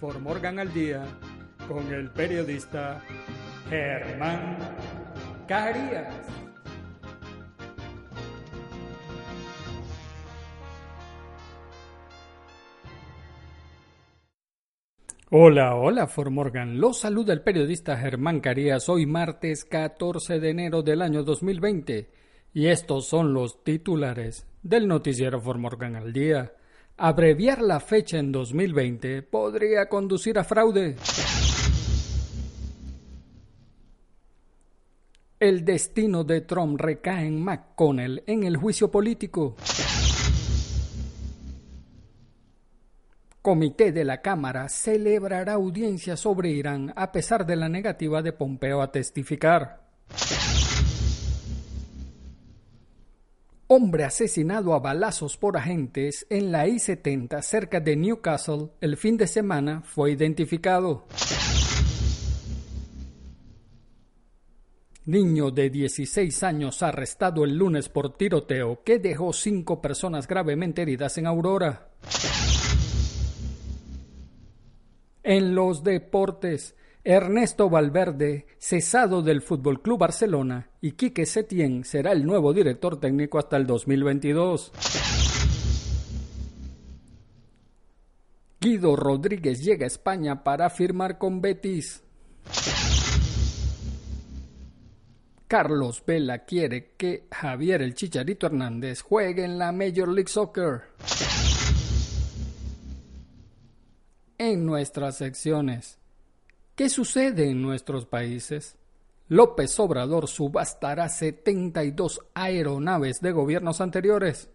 For Morgan al Día con el periodista Germán Carías. Hola, hola For Morgan. Los saluda el periodista Germán Carías hoy martes 14 de enero del año 2020 y estos son los titulares del noticiero For Morgan al Día. Abreviar la fecha en 2020 podría conducir a fraude. El destino de Trump recae en McConnell en el juicio político. Comité de la Cámara celebrará audiencia sobre Irán a pesar de la negativa de Pompeo a testificar. Hombre asesinado a balazos por agentes en la I-70 cerca de Newcastle el fin de semana fue identificado. Niño de 16 años arrestado el lunes por tiroteo que dejó cinco personas gravemente heridas en Aurora. En los deportes, Ernesto Valverde, cesado del Fútbol Club Barcelona, y Quique Setién será el nuevo director técnico hasta el 2022. Guido Rodríguez llega a España para firmar con Betis. Carlos Vela quiere que Javier el Chicharito Hernández juegue en la Major League Soccer. En nuestras secciones. ¿Qué sucede en nuestros países? López Obrador subastará 72 aeronaves de gobiernos anteriores.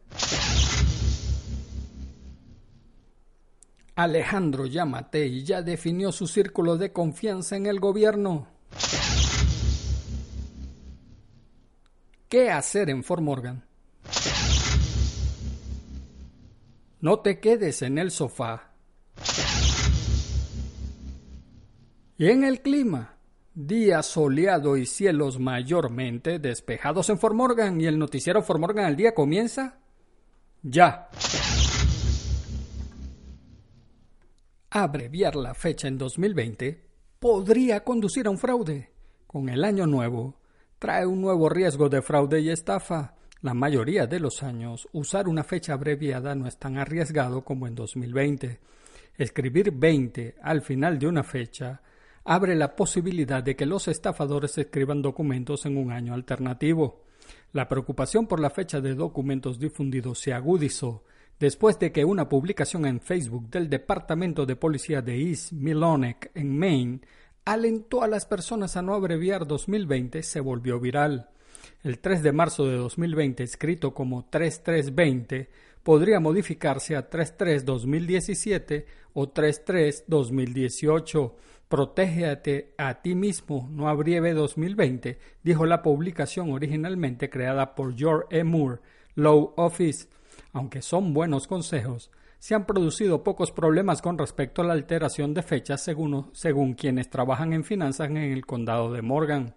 Alejandro Yamatei ya definió su círculo de confianza en el gobierno. ¿Qué hacer en Fort Morgan? No te quedes en el sofá Y en el clima, día soleado y cielos mayormente despejados en Fort Morgan y el noticiero Fort Morgan al día comienza ya. Abreviar la fecha en 2020 podría conducir a un fraude. Con el año nuevo, trae un nuevo riesgo de fraude y estafa. La mayoría de los años, usar una fecha abreviada no es tan arriesgado como en 2020. Escribir 20 al final de una fecha abre la posibilidad de que los estafadores escriban documentos en un año alternativo. La preocupación por la fecha de documentos difundidos se agudizó después de que una publicación en Facebook del Departamento de Policía de East Milonek en Maine alentó a las personas a no abreviar 2020 se volvió viral. El 3 de marzo de 2020, escrito como 3320, podría modificarse a 33-2017 o 33-2018 Protégete a ti mismo, no abrieve 2020, dijo la publicación originalmente creada por George E. Moore, Law Office. Aunque son buenos consejos, se han producido pocos problemas con respecto a la alteración de fechas según, según quienes trabajan en finanzas en el condado de Morgan.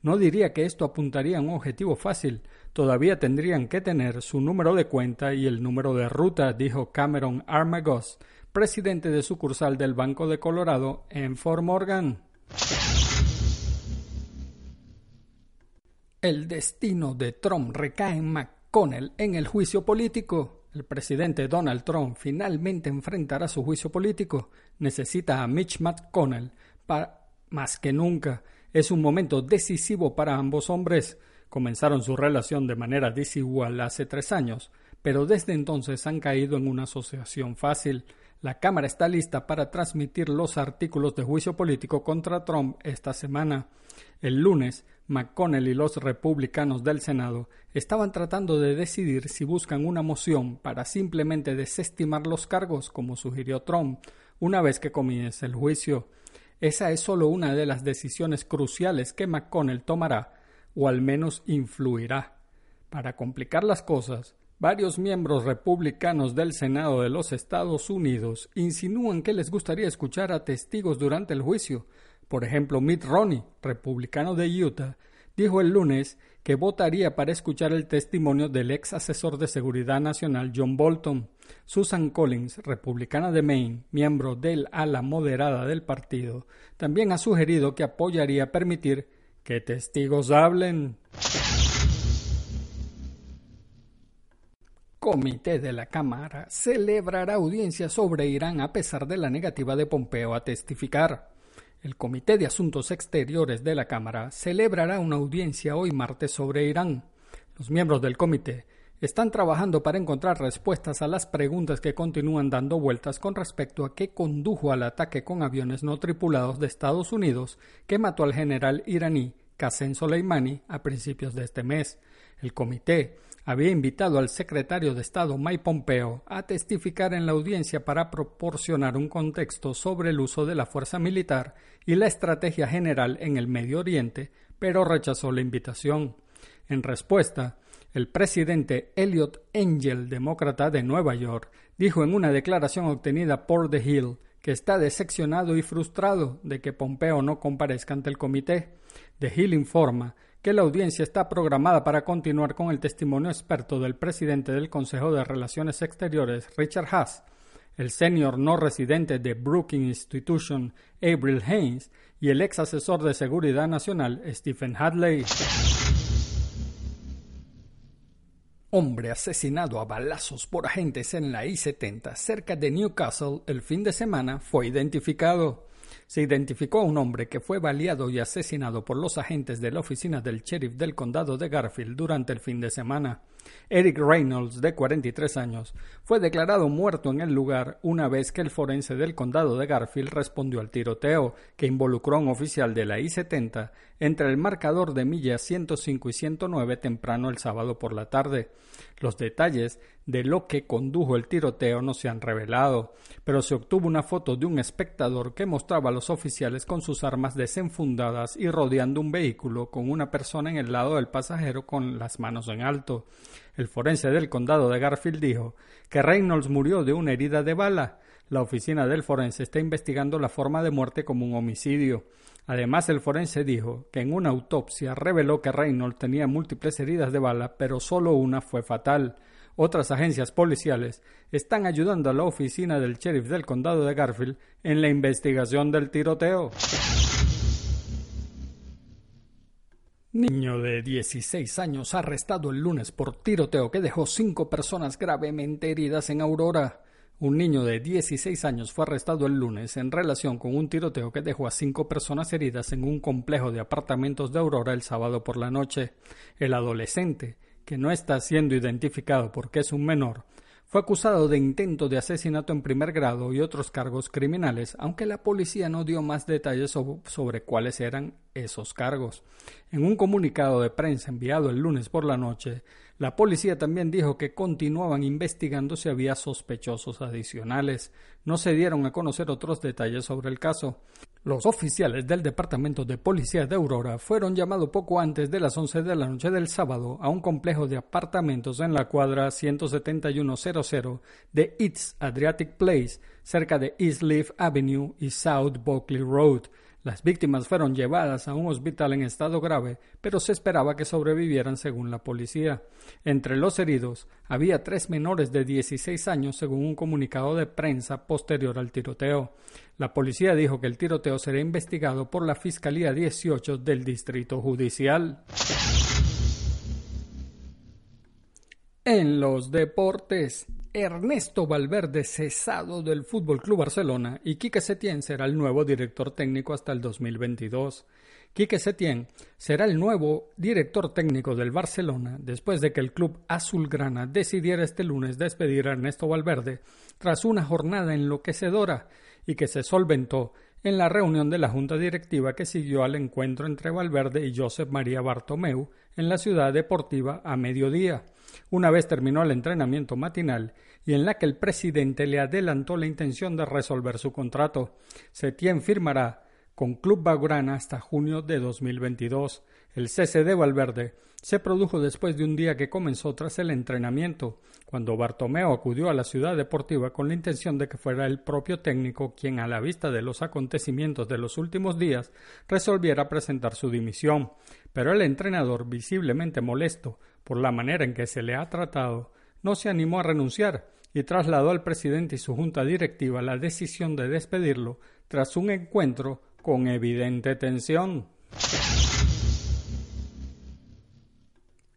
No diría que esto apuntaría a un objetivo fácil, todavía tendrían que tener su número de cuenta y el número de ruta, dijo Cameron Armagos, presidente de sucursal del Banco de Colorado en Fort Morgan. El destino de Trump recae en McConnell en el juicio político. El presidente Donald Trump finalmente enfrentará su juicio político. Necesita a Mitch McConnell más que nunca. Es un momento decisivo para ambos hombres. Comenzaron su relación de manera desigual hace tres años, pero desde entonces han caído en una asociación fácil. La Cámara está lista para transmitir los artículos de juicio político contra Trump esta semana. El lunes, McConnell y los republicanos del Senado estaban tratando de decidir si buscan una moción para simplemente desestimar los cargos, como sugirió Trump, una vez que comience el juicio. Esa es solo una de las decisiones cruciales que McConnell tomará, o al menos influirá. Para complicar las cosas, varios miembros republicanos del Senado de los Estados Unidos insinúan que les gustaría escuchar a testigos durante el juicio, por ejemplo, Mitt Romney, republicano de Utah, dijo el lunes que votaría para escuchar el testimonio del ex asesor de seguridad nacional John Bolton. Susan Collins, republicana de Maine, miembro del ala moderada del partido, también ha sugerido que apoyaría permitir que testigos hablen. Comité de la Cámara celebrará audiencia sobre Irán a pesar de la negativa de Pompeo a testificar. El Comité de Asuntos Exteriores de la Cámara celebrará una audiencia hoy martes sobre Irán. Los miembros del comité están trabajando para encontrar respuestas a las preguntas que continúan dando vueltas con respecto a qué condujo al ataque con aviones no tripulados de Estados Unidos que mató al general iraní Qasem Soleimani a principios de este mes. El comité había invitado al secretario de Estado Mike Pompeo a testificar en la audiencia para proporcionar un contexto sobre el uso de la fuerza militar y la estrategia general en el Medio Oriente, pero rechazó la invitación. En respuesta, el presidente Elliot Engel, demócrata de Nueva York, dijo en una declaración obtenida por The Hill que está decepcionado y frustrado de que Pompeo no comparezca ante el comité. The Hill informa que la audiencia está programada para continuar con el testimonio experto del presidente del Consejo de Relaciones Exteriores, Richard Haas, el senior no residente de Brookings Institution, Avril Haines, y el ex asesor de Seguridad Nacional, Stephen Hadley. Hombre asesinado a balazos por agentes en la I-70 cerca de Newcastle el fin de semana fue identificado se identificó a un hombre que fue baleado y asesinado por los agentes de la oficina del sheriff del condado de Garfield durante el fin de semana. Eric Reynolds, de 43 años, fue declarado muerto en el lugar una vez que el forense del condado de Garfield respondió al tiroteo que involucró a un oficial de la I-70 entre el marcador de millas 105 y 109 temprano el sábado por la tarde. Los detalles de lo que condujo el tiroteo no se han revelado, pero se obtuvo una foto de un espectador que mostraba a los oficiales con sus armas desenfundadas y rodeando un vehículo con una persona en el lado del pasajero con las manos en alto. El forense del condado de Garfield dijo que Reynolds murió de una herida de bala. La oficina del forense está investigando la forma de muerte como un homicidio. Además, el forense dijo que en una autopsia reveló que Reynolds tenía múltiples heridas de bala, pero solo una fue fatal. Otras agencias policiales están ayudando a la oficina del sheriff del condado de Garfield en la investigación del tiroteo. Niño de 16 años arrestado el lunes por tiroteo que dejó cinco personas gravemente heridas en Aurora. Un niño de 16 años fue arrestado el lunes en relación con un tiroteo que dejó a cinco personas heridas en un complejo de apartamentos de Aurora el sábado por la noche. El adolescente, que no está siendo identificado porque es un menor, fue acusado de intento de asesinato en primer grado y otros cargos criminales, aunque la policía no dio más detalles sobre cuáles eran esos cargos. En un comunicado de prensa enviado el lunes por la noche, la policía también dijo que continuaban investigando si había sospechosos adicionales. No se dieron a conocer otros detalles sobre el caso. Los oficiales del Departamento de Policía de Aurora fueron llamados poco antes de las 11 de la noche del sábado a un complejo de apartamentos en la cuadra 17100 de East Adriatic Place, cerca de East Leaf Avenue y South Buckley Road. Las víctimas fueron llevadas a un hospital en estado grave, pero se esperaba que sobrevivieran según la policía. Entre los heridos había tres menores de 16 años según un comunicado de prensa posterior al tiroteo. La policía dijo que el tiroteo será investigado por la Fiscalía 18 del Distrito Judicial. En los deportes, Ernesto Valverde cesado del Fútbol Club Barcelona y Quique Setién será el nuevo director técnico hasta el 2022. Quique Setién será el nuevo director técnico del Barcelona después de que el club azulgrana decidiera este lunes despedir a Ernesto Valverde tras una jornada enloquecedora y que se solventó en la reunión de la junta directiva que siguió al encuentro entre Valverde y Josep María Bartomeu en la ciudad deportiva a mediodía una vez terminó el entrenamiento matinal y en la que el presidente le adelantó la intención de resolver su contrato. Setién firmará con Club Bagrana hasta junio de 2022. El cese de Valverde se produjo después de un día que comenzó tras el entrenamiento, cuando Bartomeo acudió a la ciudad deportiva con la intención de que fuera el propio técnico quien, a la vista de los acontecimientos de los últimos días, resolviera presentar su dimisión. Pero el entrenador, visiblemente molesto por la manera en que se le ha tratado, no se animó a renunciar y trasladó al presidente y su junta directiva la decisión de despedirlo tras un encuentro con evidente tensión.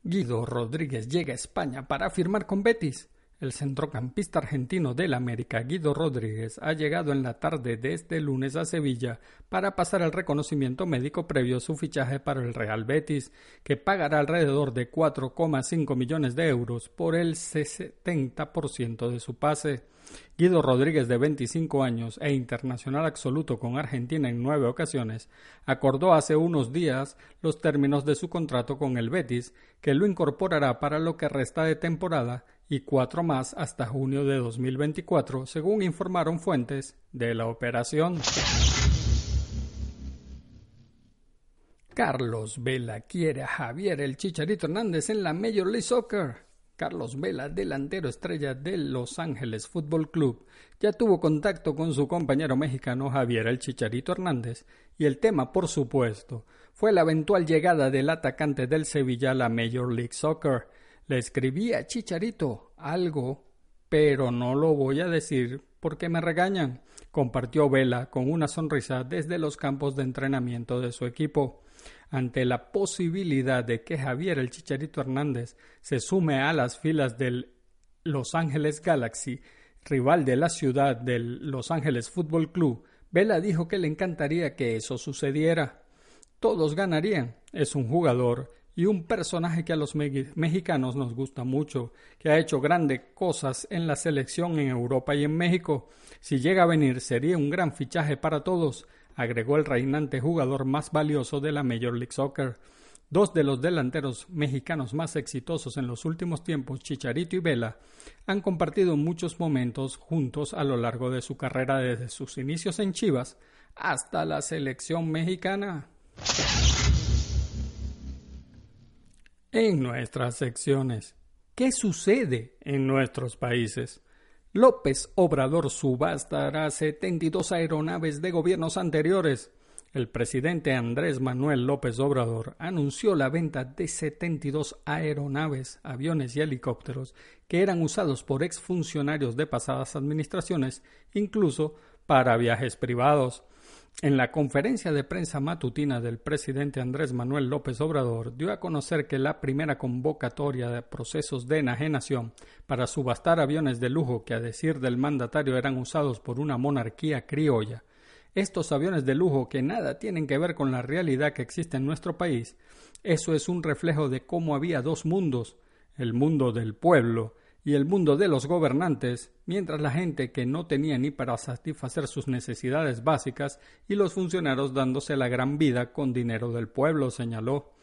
Guido Rodríguez llega a España para firmar con Betis. El centrocampista argentino del América, Guido Rodríguez, ha llegado en la tarde de este lunes a Sevilla para pasar el reconocimiento médico previo a su fichaje para el Real Betis, que pagará alrededor de 4,5 millones de euros por el 70% de su pase. Guido Rodríguez, de 25 años e internacional absoluto con Argentina en nueve ocasiones, acordó hace unos días los términos de su contrato con el Betis, que lo incorporará para lo que resta de temporada y cuatro más hasta junio de 2024, según informaron fuentes de la operación. Carlos Vela quiere a Javier el Chicharito Hernández en la Major League Soccer. Carlos Vela, delantero estrella del Los Ángeles Fútbol Club, ya tuvo contacto con su compañero mexicano Javier el Chicharito Hernández, y el tema, por supuesto, fue la eventual llegada del atacante del Sevilla a la Major League Soccer. Le escribí a Chicharito algo, pero no lo voy a decir porque me regañan, compartió Vela con una sonrisa desde los campos de entrenamiento de su equipo. Ante la posibilidad de que Javier el Chicharito Hernández se sume a las filas del Los Ángeles Galaxy, rival de la ciudad del Los Ángeles Fútbol Club, Vela dijo que le encantaría que eso sucediera. Todos ganarían. Es un jugador y un personaje que a los mexicanos nos gusta mucho, que ha hecho grandes cosas en la selección en Europa y en México. Si llega a venir sería un gran fichaje para todos, agregó el reinante jugador más valioso de la Major League Soccer. Dos de los delanteros mexicanos más exitosos en los últimos tiempos, Chicharito y Vela, han compartido muchos momentos juntos a lo largo de su carrera desde sus inicios en Chivas hasta la selección mexicana. en nuestras secciones. ¿Qué sucede en nuestros países? López Obrador subastará 72 aeronaves de gobiernos anteriores. El presidente Andrés Manuel López Obrador anunció la venta de 72 aeronaves, aviones y helicópteros que eran usados por exfuncionarios de pasadas administraciones, incluso para viajes privados. En la conferencia de prensa matutina del presidente Andrés Manuel López Obrador dio a conocer que la primera convocatoria de procesos de enajenación para subastar aviones de lujo que a decir del mandatario eran usados por una monarquía criolla. Estos aviones de lujo que nada tienen que ver con la realidad que existe en nuestro país, eso es un reflejo de cómo había dos mundos, el mundo del pueblo y el mundo de los gobernantes, mientras la gente que no tenía ni para satisfacer sus necesidades básicas y los funcionarios dándose la gran vida con dinero del pueblo, señaló.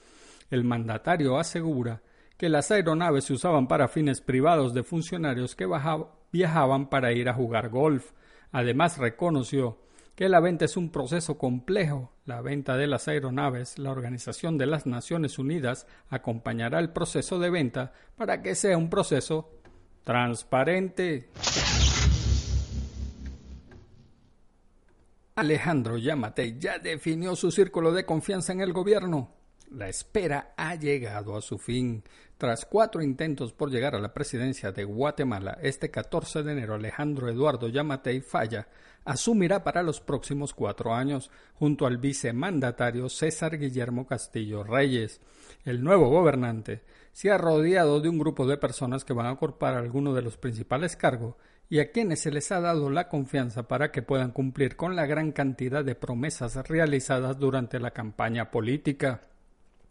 El mandatario asegura que las aeronaves se usaban para fines privados de funcionarios que viajaban para ir a jugar golf. Además reconoció que la venta es un proceso complejo. La venta de las aeronaves, la Organización de las Naciones Unidas acompañará el proceso de venta para que sea un proceso transparente. Alejandro Yamate ya definió su círculo de confianza en el gobierno. La espera ha llegado a su fin. Tras cuatro intentos por llegar a la presidencia de Guatemala, este 14 de enero Alejandro Eduardo Yamatei Falla asumirá para los próximos cuatro años, junto al vicemandatario César Guillermo Castillo Reyes. El nuevo gobernante se ha rodeado de un grupo de personas que van a ocupar algunos de los principales cargos y a quienes se les ha dado la confianza para que puedan cumplir con la gran cantidad de promesas realizadas durante la campaña política.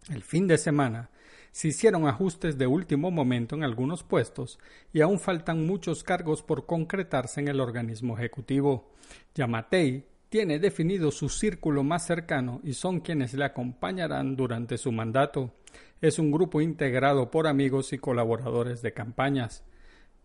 El fin de semana se hicieron ajustes de último momento en algunos puestos y aún faltan muchos cargos por concretarse en el organismo ejecutivo. Yamatei tiene definido su círculo más cercano y son quienes le acompañarán durante su mandato. Es un grupo integrado por amigos y colaboradores de campañas.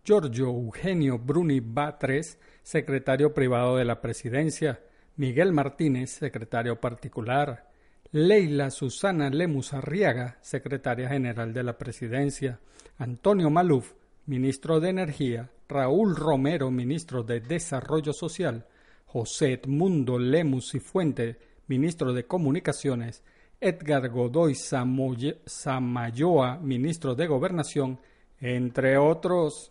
Giorgio Eugenio Bruni Batres, secretario privado de la presidencia, Miguel Martínez, secretario particular, Leila Susana Lemus Arriaga, secretaria general de la presidencia, Antonio Maluf, ministro de Energía, Raúl Romero, ministro de Desarrollo Social, José Edmundo Lemus y Fuente, ministro de Comunicaciones, Edgar Godoy Samayoa, ministro de Gobernación, entre otros.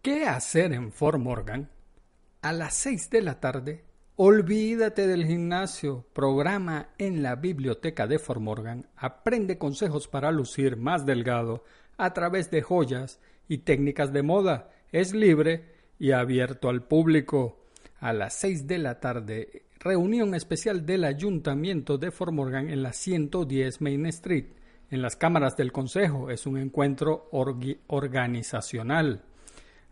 ¿Qué hacer en Fort Morgan? A las seis de la tarde, olvídate del gimnasio, programa en la biblioteca de Fort Morgan, aprende consejos para lucir más delgado a través de joyas y técnicas de moda. Es libre y abierto al público. A las seis de la tarde, reunión especial del Ayuntamiento de Fort Morgan en la 110 Main Street en las cámaras del Consejo. Es un encuentro organizacional.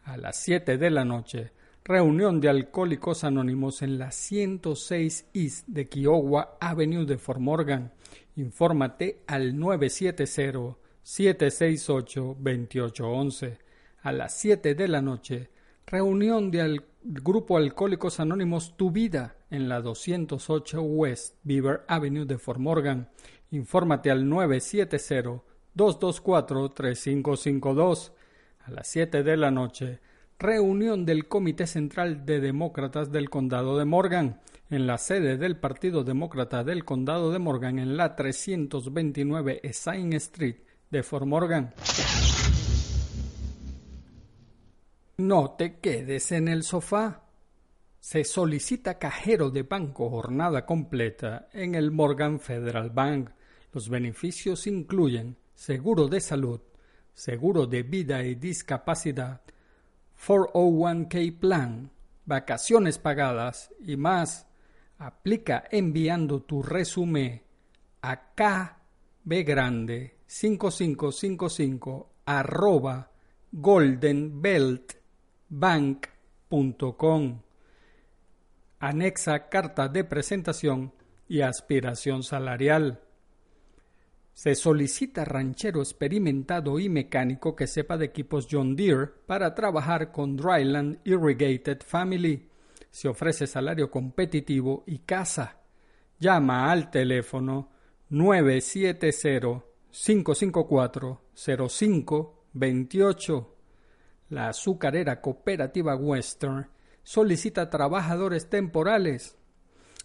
A las 7 de la noche, reunión de alcohólicos anónimos en la 106 East de Kiowa Avenue de Fort Morgan. Infórmate al 970-768-2811. A las 7 de la noche, reunión del Grupo Alcohólicos Anónimos Tu Vida en la 208 West Beaver Avenue de Fort Morgan. Infórmate al 970-224-3552. A las 7 de la noche, reunión del Comité Central de Demócratas del Condado de Morgan, en la sede del Partido Demócrata del Condado de Morgan, en la 329 Sign Street de Fort Morgan. No te quedes en el sofá. Se solicita cajero de banco jornada completa en el Morgan Federal Bank. Los beneficios incluyen seguro de salud, seguro de vida y discapacidad, 401k plan, vacaciones pagadas y más. Aplica enviando tu resumen a kbgrande 5555 arroba goldenbeltbank.com. Anexa carta de presentación y aspiración salarial. Se solicita ranchero experimentado y mecánico que sepa de equipos John Deere para trabajar con Dryland Irrigated Family. Se ofrece salario competitivo y casa. Llama al teléfono 970 554 0528. La azucarera cooperativa Western solicita trabajadores temporales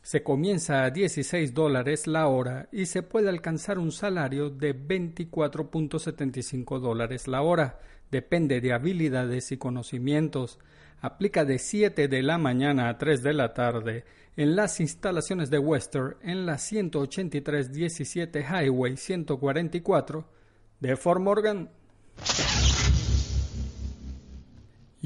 se comienza a 16 dólares la hora y se puede alcanzar un salario de 24.75 dólares la hora. Depende de habilidades y conocimientos. Aplica de 7 de la mañana a 3 de la tarde en las instalaciones de Western en la 18317 Highway 144 de Fort Morgan.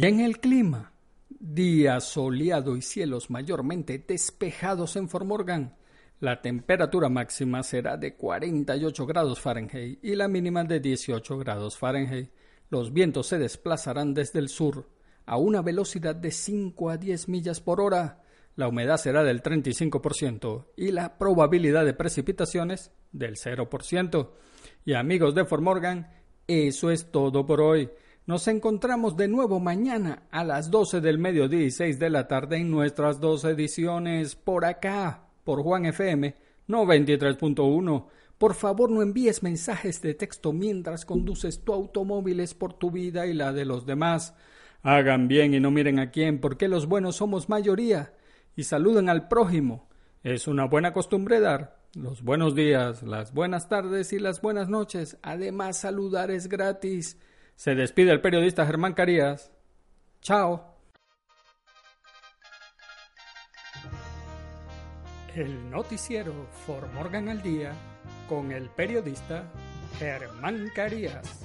Y en el clima. Día soleado y cielos mayormente despejados en Formorgan. La temperatura máxima será de 48 grados Fahrenheit y la mínima de 18 grados Fahrenheit. Los vientos se desplazarán desde el sur a una velocidad de 5 a 10 millas por hora. La humedad será del 35% y la probabilidad de precipitaciones del 0%. Y amigos de Formorgan, eso es todo por hoy. Nos encontramos de nuevo mañana a las 12 del mediodía y 6 de la tarde en nuestras dos ediciones por acá, por Juan FM 93.1. Por favor, no envíes mensajes de texto mientras conduces tu automóviles por tu vida y la de los demás. Hagan bien y no miren a quién, porque los buenos somos mayoría. Y saluden al prójimo. Es una buena costumbre dar los buenos días, las buenas tardes y las buenas noches. Además, saludar es gratis. Se despide el periodista Germán Carías. Chao. El noticiero For Morgan al Día con el periodista Germán Carías.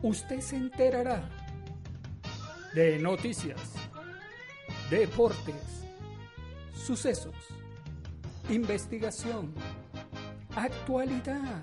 Usted se enterará de noticias, deportes, sucesos, investigación, actualidad.